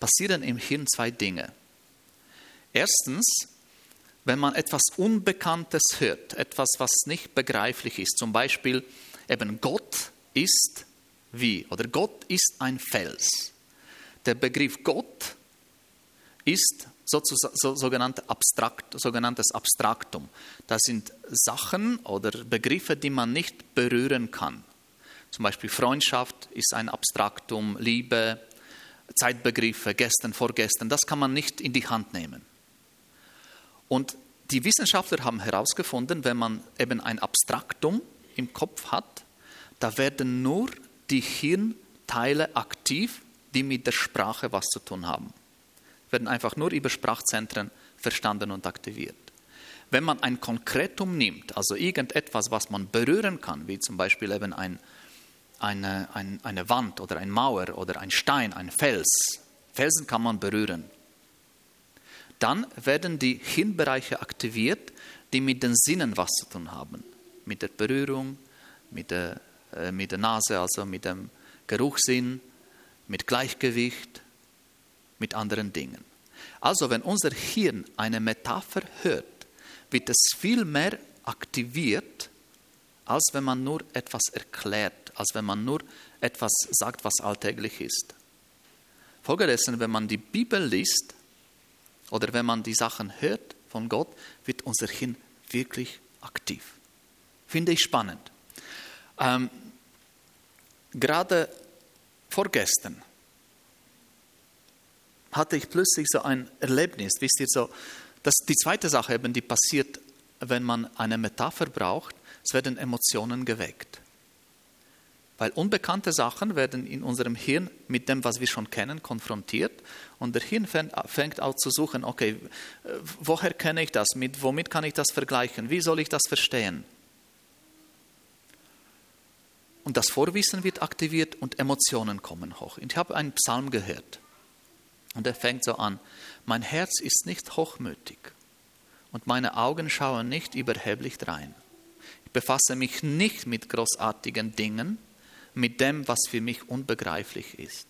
passieren im Hirn zwei Dinge. Erstens, wenn man etwas Unbekanntes hört, etwas, was nicht begreiflich ist, zum Beispiel eben Gott ist wie oder Gott ist ein Fels. Der Begriff Gott ist sogenannte Abstrakt, sogenanntes Abstraktum. Das sind Sachen oder Begriffe, die man nicht berühren kann. Zum Beispiel Freundschaft ist ein Abstraktum, Liebe, Zeitbegriffe, gestern, vorgestern, das kann man nicht in die Hand nehmen. Und die Wissenschaftler haben herausgefunden, wenn man eben ein Abstraktum im Kopf hat, da werden nur die Hirnteile aktiv, die mit der Sprache was zu tun haben. Werden einfach nur über Sprachzentren verstanden und aktiviert. Wenn man ein Konkretum nimmt, also irgendetwas, was man berühren kann, wie zum Beispiel eben ein, eine, ein, eine Wand oder eine Mauer oder ein Stein, ein Fels, Felsen kann man berühren, dann werden die Hirnbereiche aktiviert, die mit den Sinnen was zu tun haben. Mit der Berührung, mit der, äh, mit der Nase, also mit dem Geruchssinn, mit Gleichgewicht, mit anderen Dingen. Also wenn unser Hirn eine Metapher hört, wird es viel mehr aktiviert, als wenn man nur etwas erklärt, als wenn man nur etwas sagt, was alltäglich ist. Folgedessen, wenn man die Bibel liest, oder wenn man die Sachen hört von Gott, wird unser Hirn wirklich aktiv. Finde ich spannend. Ähm, gerade vorgestern hatte ich plötzlich so ein Erlebnis, wisst ihr so, dass die zweite Sache eben, die passiert, wenn man eine Metapher braucht, es werden Emotionen geweckt. Weil unbekannte Sachen werden in unserem Hirn mit dem, was wir schon kennen, konfrontiert. Und der Hirn fängt auch zu suchen, okay, woher kenne ich das? Mit, womit kann ich das vergleichen? Wie soll ich das verstehen? Und das Vorwissen wird aktiviert und Emotionen kommen hoch. Ich habe einen Psalm gehört. Und er fängt so an, mein Herz ist nicht hochmütig und meine Augen schauen nicht überheblich drein. Ich befasse mich nicht mit großartigen Dingen, mit dem, was für mich unbegreiflich ist.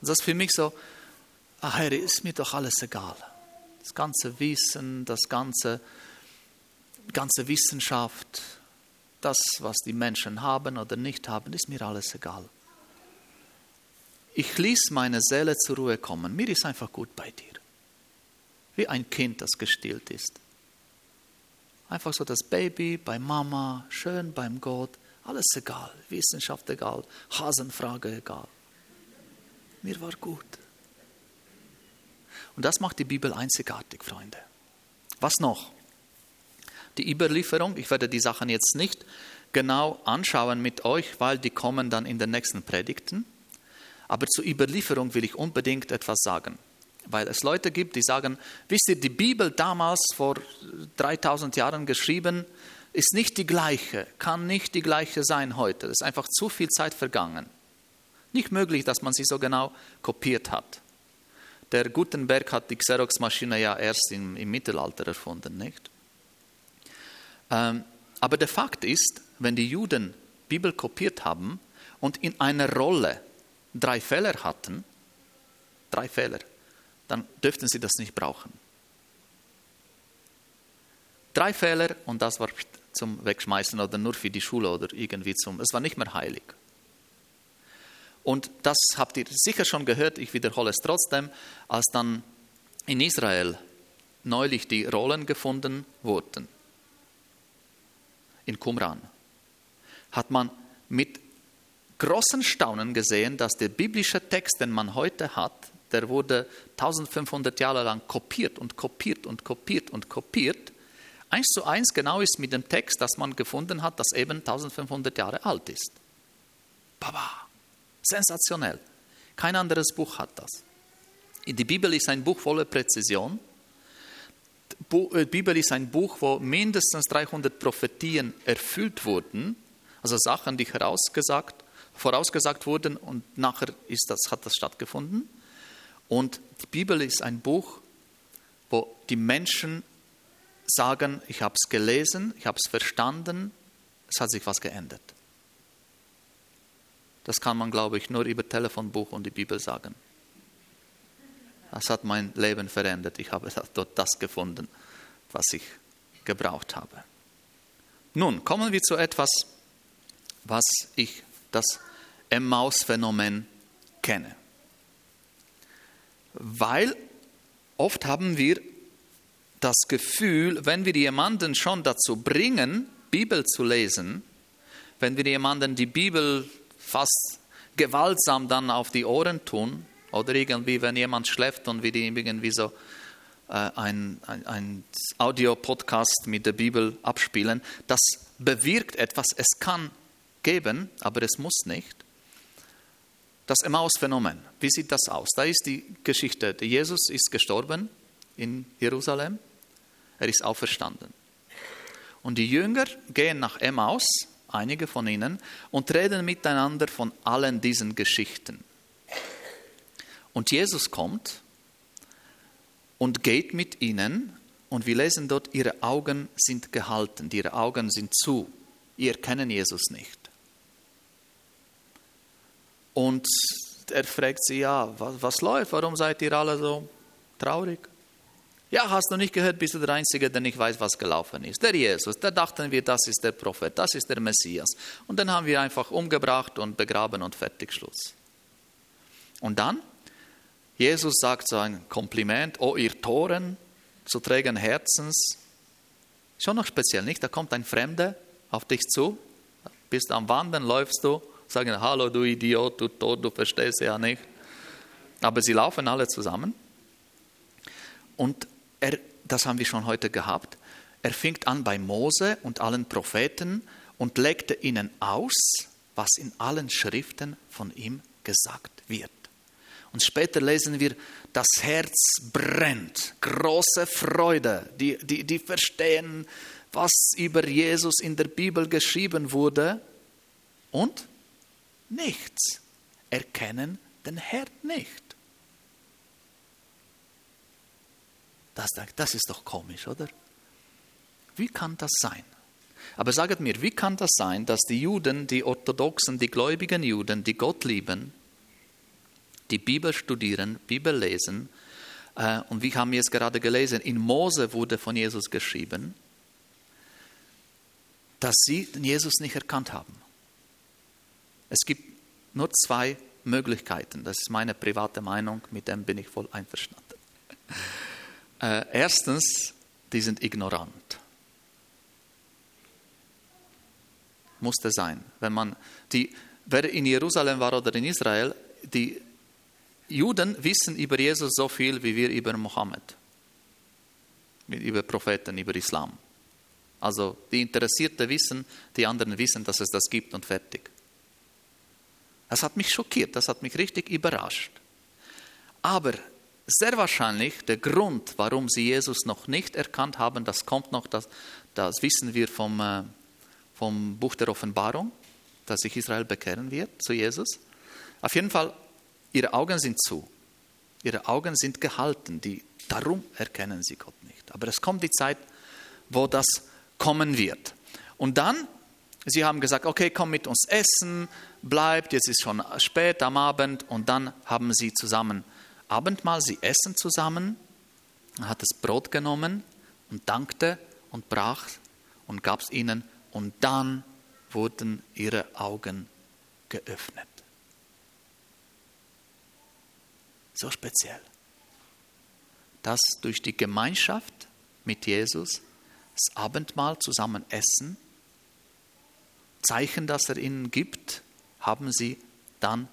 Und das ist für mich so, ach Herr, ist mir doch alles egal. Das ganze Wissen, das ganze, ganze Wissenschaft, das, was die Menschen haben oder nicht haben, ist mir alles egal. Ich ließ meine Seele zur Ruhe kommen. Mir ist einfach gut bei dir. Wie ein Kind, das gestillt ist. Einfach so das Baby bei Mama, schön beim Gott. Alles egal, Wissenschaft egal, Hasenfrage egal. Mir war gut. Und das macht die Bibel einzigartig, Freunde. Was noch? Die Überlieferung, ich werde die Sachen jetzt nicht genau anschauen mit euch, weil die kommen dann in den nächsten Predigten. Aber zur Überlieferung will ich unbedingt etwas sagen. Weil es Leute gibt, die sagen, wisst ihr, die Bibel damals vor 3000 Jahren geschrieben, ist nicht die gleiche, kann nicht die gleiche sein heute. Es ist einfach zu viel Zeit vergangen. Nicht möglich, dass man sie so genau kopiert hat. Der Gutenberg hat die Xerox-Maschine ja erst im, im, Mittelalter erfunden, nicht? Ähm, aber der Fakt ist, wenn die Juden Bibel kopiert haben und in einer Rolle drei Fehler hatten, drei Fehler, dann dürften sie das nicht brauchen. Drei Fehler und das war zum Wegschmeißen oder nur für die Schule oder irgendwie zum. Es war nicht mehr heilig. Und das habt ihr sicher schon gehört, ich wiederhole es trotzdem, als dann in Israel neulich die Rollen gefunden wurden, in Qumran, hat man mit großen Staunen gesehen, dass der biblische Text, den man heute hat, der wurde 1500 Jahre lang kopiert und kopiert und kopiert und kopiert, eins zu eins genau ist mit dem Text, das man gefunden hat, das eben 1500 Jahre alt ist. Baba, sensationell. Kein anderes Buch hat das. Die Bibel ist ein Buch voller Präzision. Die äh, Bibel ist ein Buch, wo mindestens 300 Prophetien erfüllt wurden, also Sachen, die herausgesagt, vorausgesagt wurden und nachher ist das, hat das stattgefunden. Und die Bibel ist ein Buch, wo die Menschen sagen, ich habe es gelesen, ich habe es verstanden, es hat sich was geändert. Das kann man, glaube ich, nur über Telefonbuch und die Bibel sagen. Das hat mein Leben verändert. Ich habe dort das gefunden, was ich gebraucht habe. Nun kommen wir zu etwas, was ich das Emmaus-Phänomen kenne. Weil oft haben wir das Gefühl, wenn wir jemanden schon dazu bringen, Bibel zu lesen, wenn wir jemanden die Bibel fast gewaltsam dann auf die Ohren tun, oder irgendwie, wenn jemand schläft und wir irgendwie so äh, ein, ein, ein Audio-Podcast mit der Bibel abspielen, das bewirkt etwas. Es kann geben, aber es muss nicht. Das Emmaus-Phänomen, wie sieht das aus? Da ist die Geschichte. Jesus ist gestorben in Jerusalem, er ist auferstanden. Und die Jünger gehen nach Emmaus, einige von ihnen, und reden miteinander von allen diesen Geschichten. Und Jesus kommt und geht mit ihnen und wir lesen dort, ihre Augen sind gehalten, ihre Augen sind zu, ihr kennen Jesus nicht. Und er fragt sie, ja, was, was läuft? Warum seid ihr alle so traurig? Ja, hast du nicht gehört, bist du der Einzige, der nicht weiß, was gelaufen ist. Der Jesus, da dachten wir, das ist der Prophet, das ist der Messias. Und dann haben wir einfach umgebracht und begraben und fertig, Schluss. Und dann, Jesus sagt so ein Kompliment, oh ihr Toren, zu trägen Herzens. Schon noch speziell, nicht? Da kommt ein Fremder auf dich zu, bist am Wandern, läufst du sagen, hallo du Idiot, du Tod, du verstehst ja nicht. Aber sie laufen alle zusammen. Und er, das haben wir schon heute gehabt, er fängt an bei Mose und allen Propheten und legte ihnen aus, was in allen Schriften von ihm gesagt wird. Und später lesen wir, das Herz brennt, große Freude, die, die, die verstehen, was über Jesus in der Bibel geschrieben wurde. Und nichts, erkennen den Herrn nicht. Das, das ist doch komisch, oder? Wie kann das sein? Aber sagt mir, wie kann das sein, dass die Juden, die Orthodoxen, die gläubigen Juden, die Gott lieben, die Bibel studieren, Bibel lesen, äh, und wie haben wir es gerade gelesen, in Mose wurde von Jesus geschrieben, dass sie Jesus nicht erkannt haben. Es gibt nur zwei Möglichkeiten. Das ist meine private Meinung, mit dem bin ich voll einverstanden. Äh, erstens, die sind ignorant. Musste sein. Wenn man die, wer in Jerusalem war oder in Israel, die Juden wissen über Jesus so viel wie wir über Mohammed, über Propheten, über Islam. Also die Interessierten wissen, die anderen wissen, dass es das gibt und fertig. Das hat mich schockiert, das hat mich richtig überrascht. Aber sehr wahrscheinlich der Grund, warum sie Jesus noch nicht erkannt haben, das kommt noch, das, das wissen wir vom, äh, vom Buch der Offenbarung, dass sich Israel bekehren wird zu Jesus. Auf jeden Fall, ihre Augen sind zu, ihre Augen sind gehalten, die, darum erkennen sie Gott nicht. Aber es kommt die Zeit, wo das kommen wird. Und dann Sie haben gesagt, okay, komm mit uns essen, bleibt, jetzt ist schon spät am Abend und dann haben sie zusammen Abendmahl, sie essen zusammen, er hat das Brot genommen und dankte und brach und gab es ihnen und dann wurden ihre Augen geöffnet. So speziell. Dass durch die Gemeinschaft mit Jesus das Abendmahl zusammen essen Zeichen, das er ihnen gibt, haben sie dann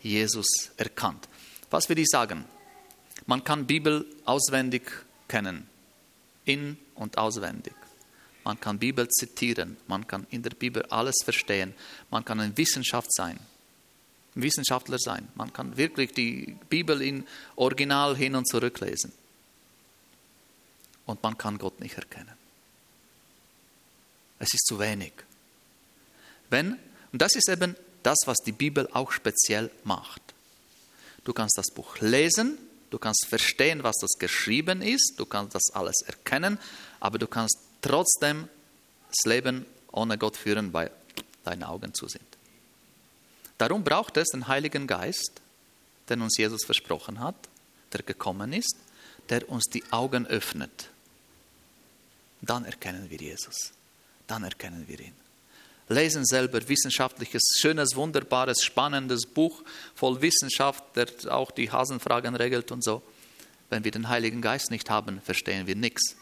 Jesus erkannt. Was will ich sagen? Man kann Bibel auswendig kennen, in und auswendig. Man kann Bibel zitieren, man kann in der Bibel alles verstehen, man kann ein Wissenschaft sein, ein Wissenschaftler sein, man kann wirklich die Bibel in Original hin und zurück lesen. Und man kann Gott nicht erkennen. Es ist zu wenig. Wenn, und das ist eben das, was die Bibel auch speziell macht. Du kannst das Buch lesen, du kannst verstehen, was das geschrieben ist, du kannst das alles erkennen, aber du kannst trotzdem das Leben ohne Gott führen, weil deine Augen zu sind. Darum braucht es den Heiligen Geist, den uns Jesus versprochen hat, der gekommen ist, der uns die Augen öffnet. Dann erkennen wir Jesus, dann erkennen wir ihn. Lesen selber wissenschaftliches, schönes, wunderbares, spannendes Buch voll Wissenschaft, der auch die Hasenfragen regelt und so. Wenn wir den Heiligen Geist nicht haben, verstehen wir nichts.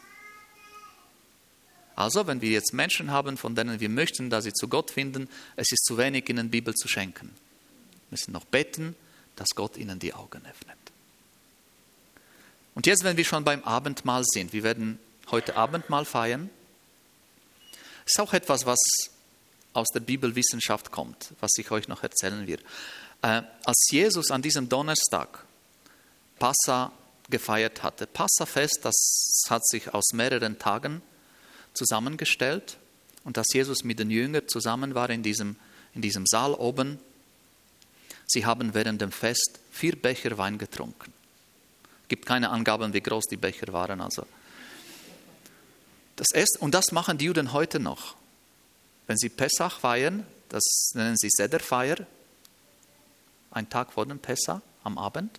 Also, wenn wir jetzt Menschen haben, von denen wir möchten, dass sie zu Gott finden, es ist zu wenig, ihnen Bibel zu schenken. Wir müssen noch beten, dass Gott ihnen die Augen öffnet. Und jetzt, wenn wir schon beim Abendmahl sind, wir werden heute Abendmahl feiern, ist auch etwas, was aus der Bibelwissenschaft kommt, was ich euch noch erzählen will. Äh, als Jesus an diesem Donnerstag Passa gefeiert hatte, Passafest, das hat sich aus mehreren Tagen zusammengestellt und dass Jesus mit den Jüngern zusammen war in diesem, in diesem Saal oben. Sie haben während dem Fest vier Becher Wein getrunken. Es gibt keine Angaben, wie groß die Becher waren. Also. Das erste, und das machen die Juden heute noch. Wenn sie Pessach feiern, das nennen sie Sederfeier, ein Tag vor dem Pessach am Abend,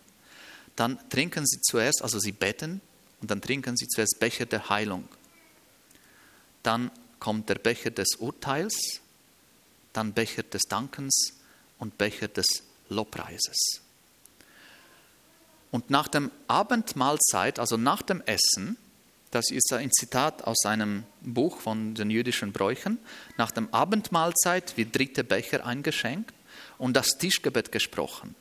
dann trinken sie zuerst, also sie beten und dann trinken sie zuerst Becher der Heilung. Dann kommt der Becher des Urteils, dann Becher des Dankens und Becher des Lobpreises. Und nach dem Abendmahlzeit, also nach dem Essen, das ist ein Zitat aus einem Buch von den jüdischen Bräuchen, nach dem Abendmahlzeit wird dritte Becher eingeschenkt und das Tischgebet gesprochen.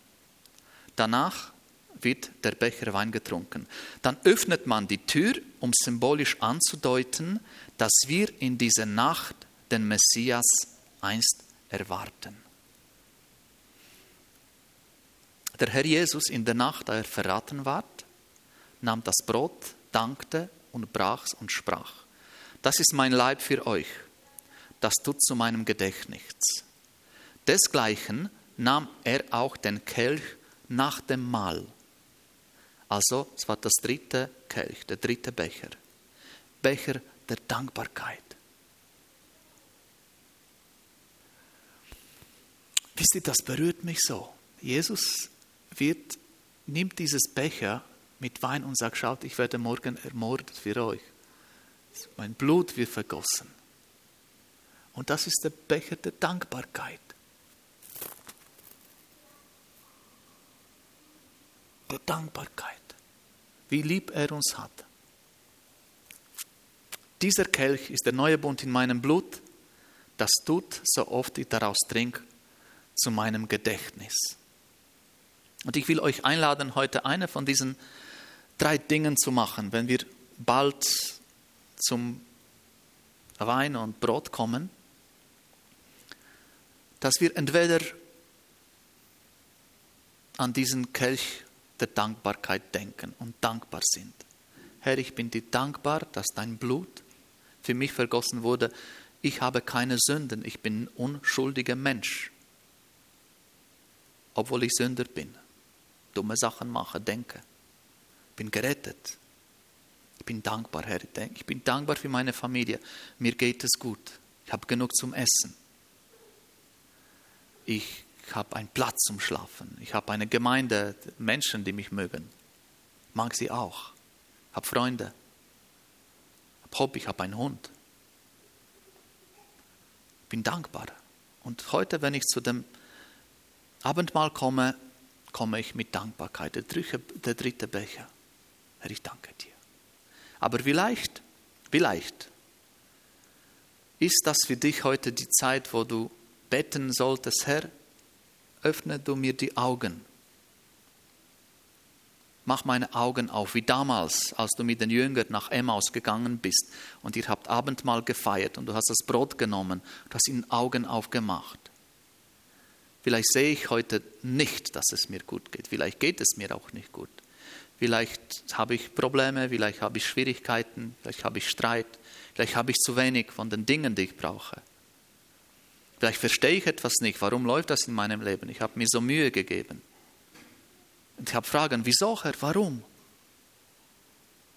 Danach wird der Becher Wein getrunken. Dann öffnet man die Tür, um symbolisch anzudeuten, dass wir in dieser Nacht den Messias einst erwarten. Der Herr Jesus in der Nacht, da er verraten ward, nahm das Brot, dankte und brach's und sprach: Das ist mein Leib für euch, das tut zu meinem Gedächtnis. Desgleichen nahm er auch den Kelch nach dem Mahl. Also, es war das dritte Kelch, der dritte Becher. Becher der Dankbarkeit. Wisst ihr, das berührt mich so. Jesus wird, nimmt dieses Becher mit Wein und sagt, schaut, ich werde morgen ermordet für euch. Mein Blut wird vergossen. Und das ist der Becher der Dankbarkeit. Der Dankbarkeit. Wie lieb er uns hat. Dieser Kelch ist der neue Bund in meinem Blut. Das tut, so oft ich daraus trinke, zu meinem Gedächtnis. Und ich will euch einladen, heute eine von diesen drei Dingen zu machen, wenn wir bald zum Wein und Brot kommen, dass wir entweder an diesen Kelch der Dankbarkeit denken und dankbar sind. Herr, ich bin dir dankbar, dass dein Blut für mich vergossen wurde. Ich habe keine Sünden, ich bin ein unschuldiger Mensch, obwohl ich Sünder bin, dumme Sachen mache, denke bin gerettet. Ich bin dankbar, Herr. Ich bin dankbar für meine Familie. Mir geht es gut. Ich habe genug zum Essen. Ich habe einen Platz zum Schlafen. Ich habe eine Gemeinde, Menschen, die mich mögen. Ich mag sie auch. Ich habe Freunde. Ich habe Hobby, ich habe einen Hund. Ich bin dankbar. Und heute, wenn ich zu dem Abendmahl komme, komme ich mit Dankbarkeit. Der dritte, der dritte Becher. Herr, ich danke dir. Aber vielleicht, vielleicht ist das für dich heute die Zeit, wo du beten solltest, Herr, öffne du mir die Augen. Mach meine Augen auf, wie damals, als du mit den Jüngern nach Emmaus gegangen bist und ihr habt Abendmahl gefeiert und du hast das Brot genommen, du hast ihnen Augen aufgemacht. Vielleicht sehe ich heute nicht, dass es mir gut geht. Vielleicht geht es mir auch nicht gut. Vielleicht habe ich Probleme, vielleicht habe ich Schwierigkeiten, vielleicht habe ich Streit, vielleicht habe ich zu wenig von den Dingen, die ich brauche. Vielleicht verstehe ich etwas nicht. Warum läuft das in meinem Leben? Ich habe mir so Mühe gegeben. Und ich habe Fragen, wieso, Herr, warum?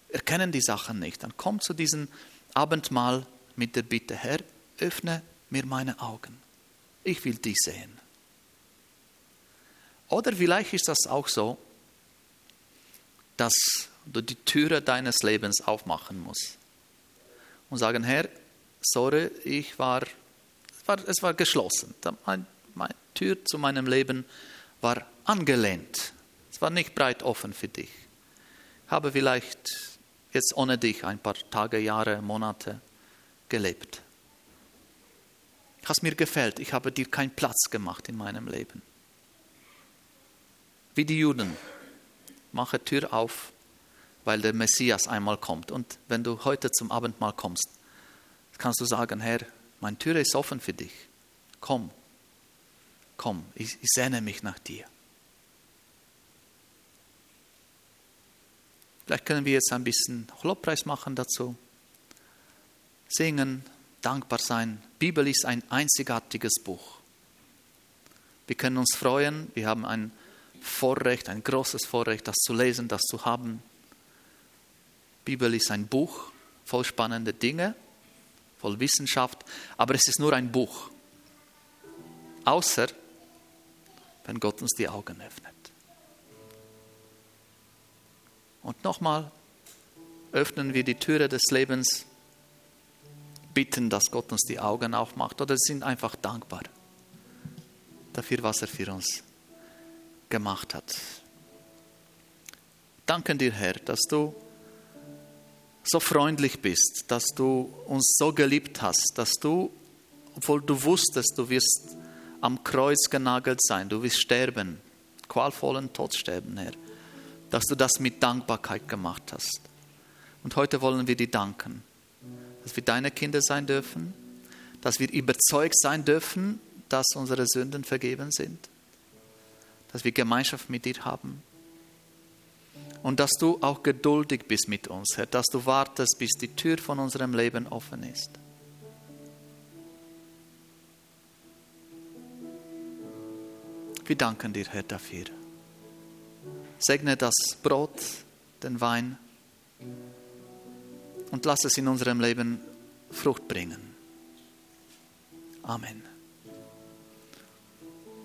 Erkennen die Sachen nicht. Dann kommt zu diesem Abendmahl mit der Bitte, Herr, öffne mir meine Augen. Ich will dich sehen. Oder vielleicht ist das auch so, dass du die Türe deines Lebens aufmachen musst und sagen, Herr, sorry, ich war, es war, es war geschlossen. Meine mein Tür zu meinem Leben war angelehnt. Es war nicht breit offen für dich. Ich habe vielleicht jetzt ohne dich ein paar Tage, Jahre, Monate gelebt. Hast mir gefällt, ich habe dir keinen Platz gemacht in meinem Leben. Wie die Juden. Mache Tür auf, weil der Messias einmal kommt. Und wenn du heute zum Abendmahl kommst, kannst du sagen, Herr, meine Tür ist offen für dich. Komm, komm, ich, ich sehne mich nach dir. Vielleicht können wir jetzt ein bisschen Lobpreis machen dazu. Singen, dankbar sein. Bibel ist ein einzigartiges Buch. Wir können uns freuen. Wir haben ein Vorrecht, ein großes Vorrecht, das zu lesen, das zu haben. Bibel ist ein Buch voll spannender Dinge, voll Wissenschaft, aber es ist nur ein Buch. Außer wenn Gott uns die Augen öffnet. Und nochmal, öffnen wir die Türe des Lebens, bitten, dass Gott uns die Augen aufmacht oder sind einfach dankbar dafür, was er für uns gemacht hat. Danke dir, Herr, dass du so freundlich bist, dass du uns so geliebt hast, dass du, obwohl du wusstest, du wirst am Kreuz genagelt sein, du wirst sterben, qualvollen Tod sterben, Herr dass du das mit Dankbarkeit gemacht hast. Und heute wollen wir dir danken, dass wir deine Kinder sein dürfen, dass wir überzeugt sein dürfen, dass unsere Sünden vergeben sind, dass wir Gemeinschaft mit dir haben und dass du auch geduldig bist mit uns, Herr, dass du wartest, bis die Tür von unserem Leben offen ist. Wir danken dir, Herr, dafür. Segne das Brot, den Wein und lass es in unserem Leben Frucht bringen. Amen.